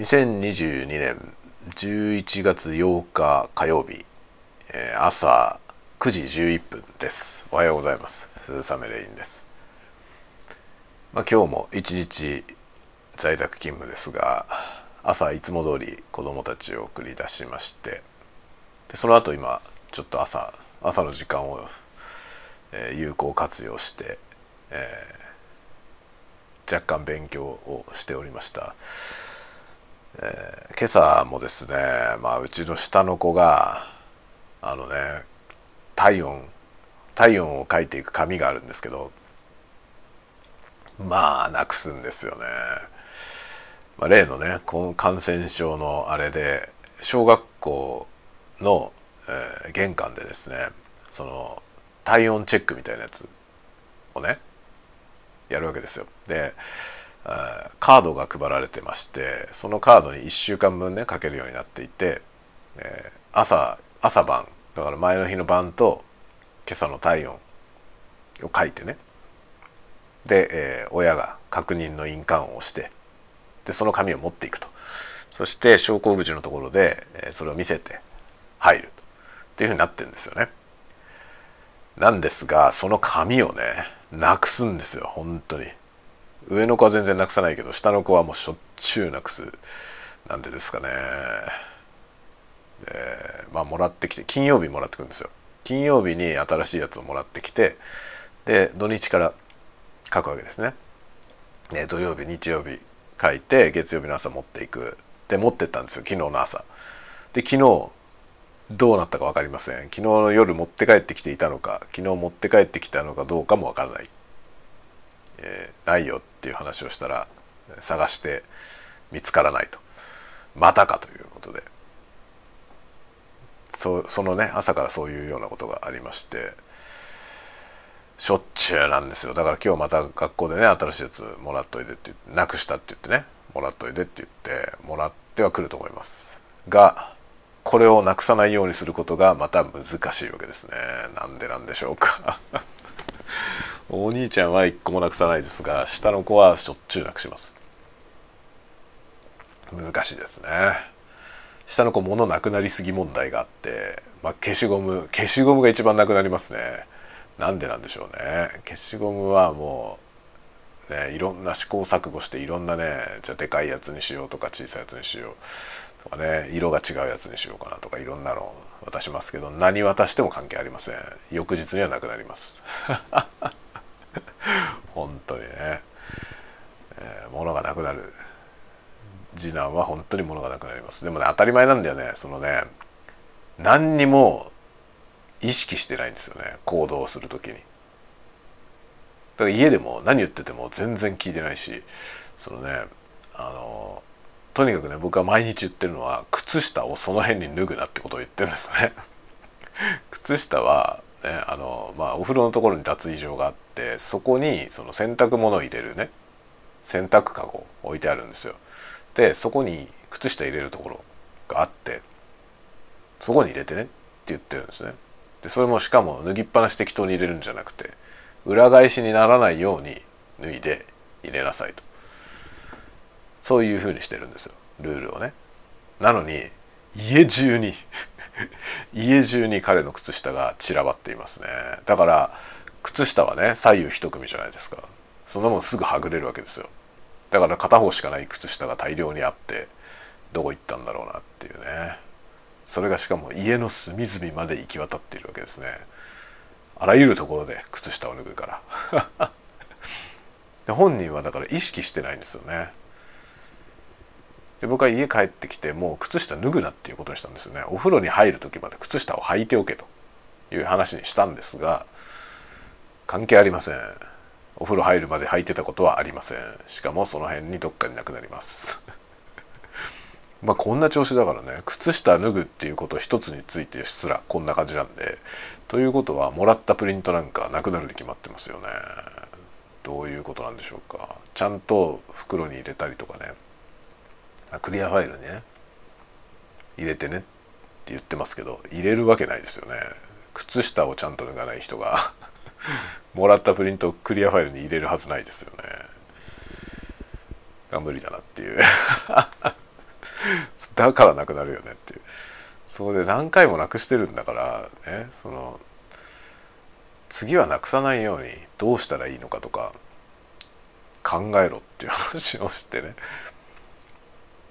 2022年11月8日火曜日、えー、朝9時11分です。おはようございます。鈴雨レインです、まあ、今日も一日在宅勤務ですが朝いつも通り子供たちを送り出しましてでその後今ちょっと朝朝の時間を、えー、有効活用して、えー、若干勉強をしておりました。えー、今朝もですね、まあ、うちの下の子があのね体温体温を書いていく紙があるんですけどまあなくすんですよね。まあ、例のね感染症のあれで小学校の、えー、玄関でですねその体温チェックみたいなやつをねやるわけですよ。でカードが配られてましてそのカードに1週間分ね書けるようになっていて、え、朝朝晩だから前の日の晩と今朝の体温を書いてねで、え、親が確認の印鑑を押してでその紙を持っていくとそして昇降口のところで、え、それを見せて入るとっていうふうになってるんですよね。なんですがその紙をねなくすんですよ本当に。上の子は全然なくさないけど下の子はもうしょっちゅうなくすなんでですかね。でまあもらってきて金曜日もらってくるんですよ。金曜日に新しいやつをもらってきてで土日から書くわけですね。で土曜日日曜日書いて月曜日の朝持っていく。で持ってったんですよ昨日の朝。で昨日どうなったか分かりません。昨日の夜持って帰ってきていたのか昨日持って帰ってきたのかどうかも分からない。えー、ないよっていう話をしたら探して見つからないと。またかということで。そそのね朝からそういうようなことがありまして。しょっちゅうなんですよ。だから今日また学校でね新しいやつもらっといてってってなくしたって言ってねもらっといてって言ってもらってはくると思います。がこれをなくさないようにすることがまた難しいわけですね。なんでなんでしょうか。お兄ちゃんは一個もなくさないですが下の子はしょっちゅうなくします。難しいですね。下の子物なくなりすぎ問題があって、まあ、消しゴム消しゴムが一番なくなりますね。なんでなんでしょうね。消しゴムはもうねいろんな試行錯誤していろんなねじゃあでかいやつにしようとか小さいやつにしようとかね色が違うやつにしようかなとかいろんなの渡しますけど何渡しても関係ありません。翌日にはなくなります。本当にね、えー、物がなくなる。次男は本当に物がなくなります。でもね当たり前なんだよね。そのね何にも意識してないんですよね。行動する時に。だから家でも何言ってても全然聞いてないし。そのねあのとにかくね僕は毎日言ってるのは靴下をその辺に脱ぐなってことを言ってるんですね。靴下はねあのまあお風呂のところに脱衣所があってそこにその洗濯物を入れるね洗濯かご置いてあるんですよ。でそこに靴下入れるところがあってそこに入れてねって言ってるんですね。でそれもしかも脱ぎっぱなし適当に入れるんじゃなくて裏返しにならないように脱いで入れなさいとそういうふうにしてるんですよルールをね。なのに家中に家中に彼の靴下が散らばっていますね。だから靴下はね左右一組じゃないですか。そんなもんすぐはぐれるわけですよ。だから片方しかない靴下が大量にあってどこ行ったんだろうなっていうね。それがしかも家の隅々まで行き渡っているわけですね。あらゆるところで靴下を脱ぐから。で本人はだから意識してないんですよね。で僕は家帰ってきてもう靴下脱ぐなっていうことにしたんですよね。お風呂に入る時まで靴下を履いておけという話にしたんですが関係ありません。お風呂入るまで履いてたことはありません。しかもその辺にどっかになくなります。まあこんな調子だからね。靴下脱ぐっていうこと一つについてすらこんな感じなんでということはもらったプリントなんかなくなるに決まってますよね。どういうことなんでしょうか。ちゃんと袋に入れたりとかね。クリアファイルにね。入れてね。って言ってますけど入れるわけないですよね。靴下をちゃんと脱がない人が もらったプリントをクリアファイルに入れるはずないですよね。が無理だなっていう。だからなくなるよねっていう。それで何回もなくしてるんだからねその次はなくさないようにどうしたらいいのかとか考えろっていう話をしてね。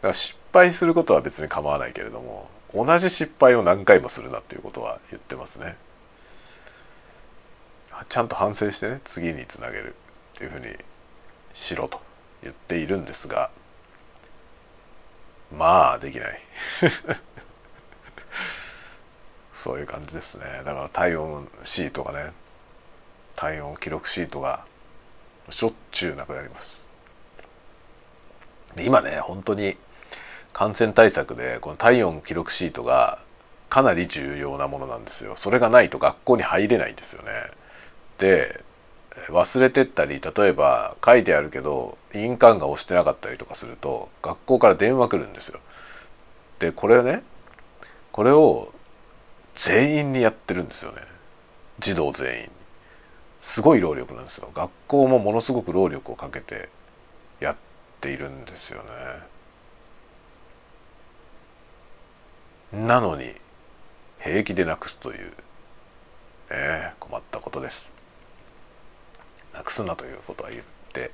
から失敗することは別に構わないけれども同じ失敗を何回もするなっていうことは言ってますね。ちゃんと反省してね次につなげるっていうふうにしろと言っているんですがまあできない。そういう感じですね。だから体温シートがね体温記録シートがしょっちゅうなくなります。今ね本当に感染対策でこの体温記録シートがかなり重要なものなんですよ。それがないと学校に入れないんですよね。で忘れてったり例えば書いてあるけど印鑑が押してなかったりとかすると学校から電話来るんですよ。でこれねこれを全員にやってるんですよね。児童全員すごい労力なんですよ。学校もものすごく労力をかけてやっているんですよね。なのに平気でなくすという、ね、困ったことです。なくすなということは言って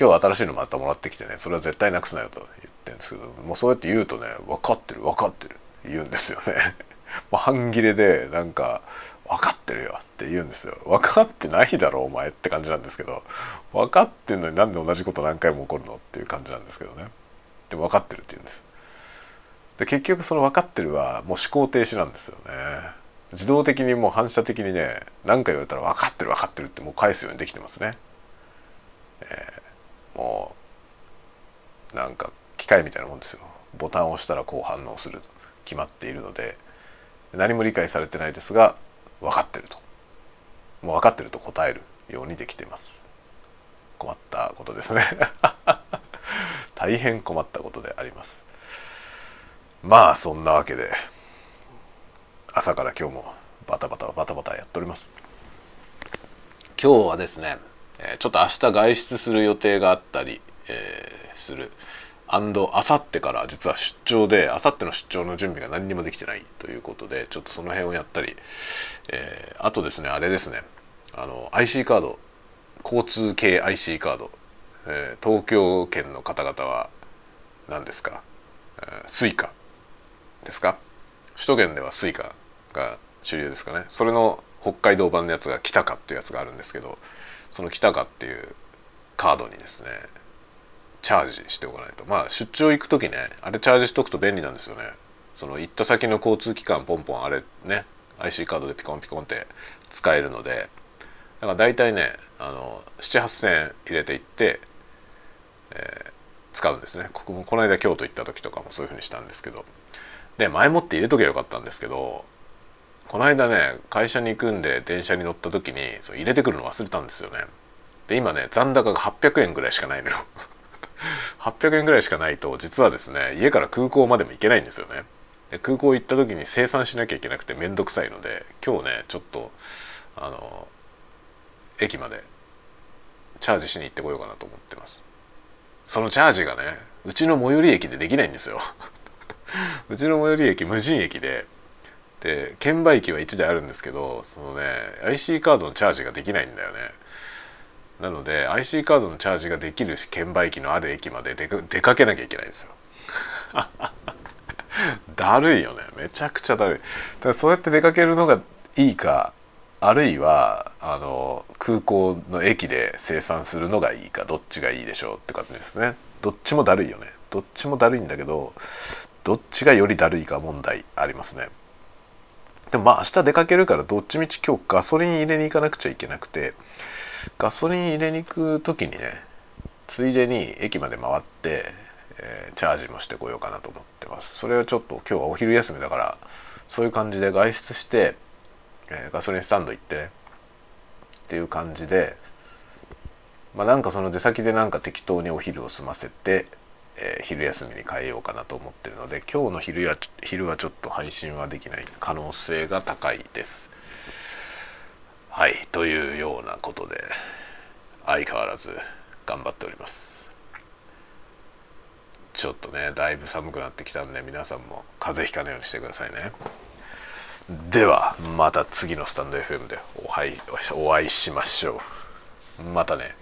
今日新しいのまたもらってきてねそれは絶対なくすなよと言ってるんですけどもうそうやって言うとね分かってる分かってる言うんですよね。もう半切れでなんか「分かってるよ」って言うんですよ。分かってないだろお前って感じなんですけど分かってんのになんで同じこと何回も起こるのっていう感じなんですけどね。でも分かってるって言うんです。で結局その分かってるはもう思考停止なんですよね。自動的にもう反射的にね何か言われたら分かってる分かってるってもう返すようにできてますね、えー、もうなんか機械みたいなもんですよ。ボタンを押したらこう反応する決まっているので何も理解されてないですが分かってると。もう分かってると答えるようにできています。困ったことですね。大変困ったことであります。まあそんなわけで朝から今日もバタバタバタバタやっております。今日はですねちょっと明日外出する予定があったり、えー、する。アンドあさってから実は出張であさっての出張の準備が何にもできてないということでちょっとその辺をやったり、えー、あとですねあれですねあの IC カード交通系 IC カード、えー、東京圏の方々は何ですか、えー、 Suica。ですか？首都圏では Suica が主流ですかね。それの北海道版のやつが北かっていうやつがあるんですけどその北かっていうカードにですねチャージしておかないと。まあ出張行く時ねあれチャージしとくと便利なんですよね。その行った先の交通機関ポンポンあれね IC カードでピコンピコンって使えるので。だから大体ねあの7,8,000円入れていって、えー、使うんですね。ここもこの間京都行った時とかもそういう風にしたんですけど。で前もって入れとけばよかったんですけどこの間ね会社に行くんで電車に乗った時にそう入れてくるの忘れたんですよね。で今ね残高が800円ぐらいしかないのよ。800円ぐらいしかないと実はですね家から空港までも行けないんですよね。で空港行った時に生産しなきゃいけなくて面倒くさいので今日ねちょっとあの駅までチャージしに行ってこようかなと思ってます。そのチャージがねうちの最寄り駅でできないんですよ。うちの最寄り駅無人駅でで券売機は1台あるんですけどそのね IC カードのチャージができないんだよね。なので IC カードのチャージができるし券売機のある駅まで出か出かけなきゃいけないんですよ。だるいよね。めちゃくちゃだるい。だからそうやって出かけるのがいいかあるいはあの空港の駅で生産するのがいいかどっちがいいでしょうって感じですね。どっちもだるいよね。どっちもだるいんだけどどっちがよりだるいか問題ありますね。でもまあ明日出かけるからどっちみち今日ガソリン入れに行かなくちゃいけなくてガソリン入れに行く時にねついでに駅まで回って、えー、チャージもしてこようかなと思ってます。それはちょっと今日はお昼休みだからそういう感じで外出して、えー、ガソリンスタンド行ってねっていう感じでまあなんかその出先でなんか適当にお昼を済ませてえー、昼休みに変えようかなと思ってるので今日の昼は昼はちょっと配信はできない可能性が高いです。はいというようなことで相変わらず頑張っております。ちょっとねだいぶ寒くなってきたんで皆さんも風邪ひかないようにしてくださいねではまた次のスタンド FM でお会いお会いしましょうまたね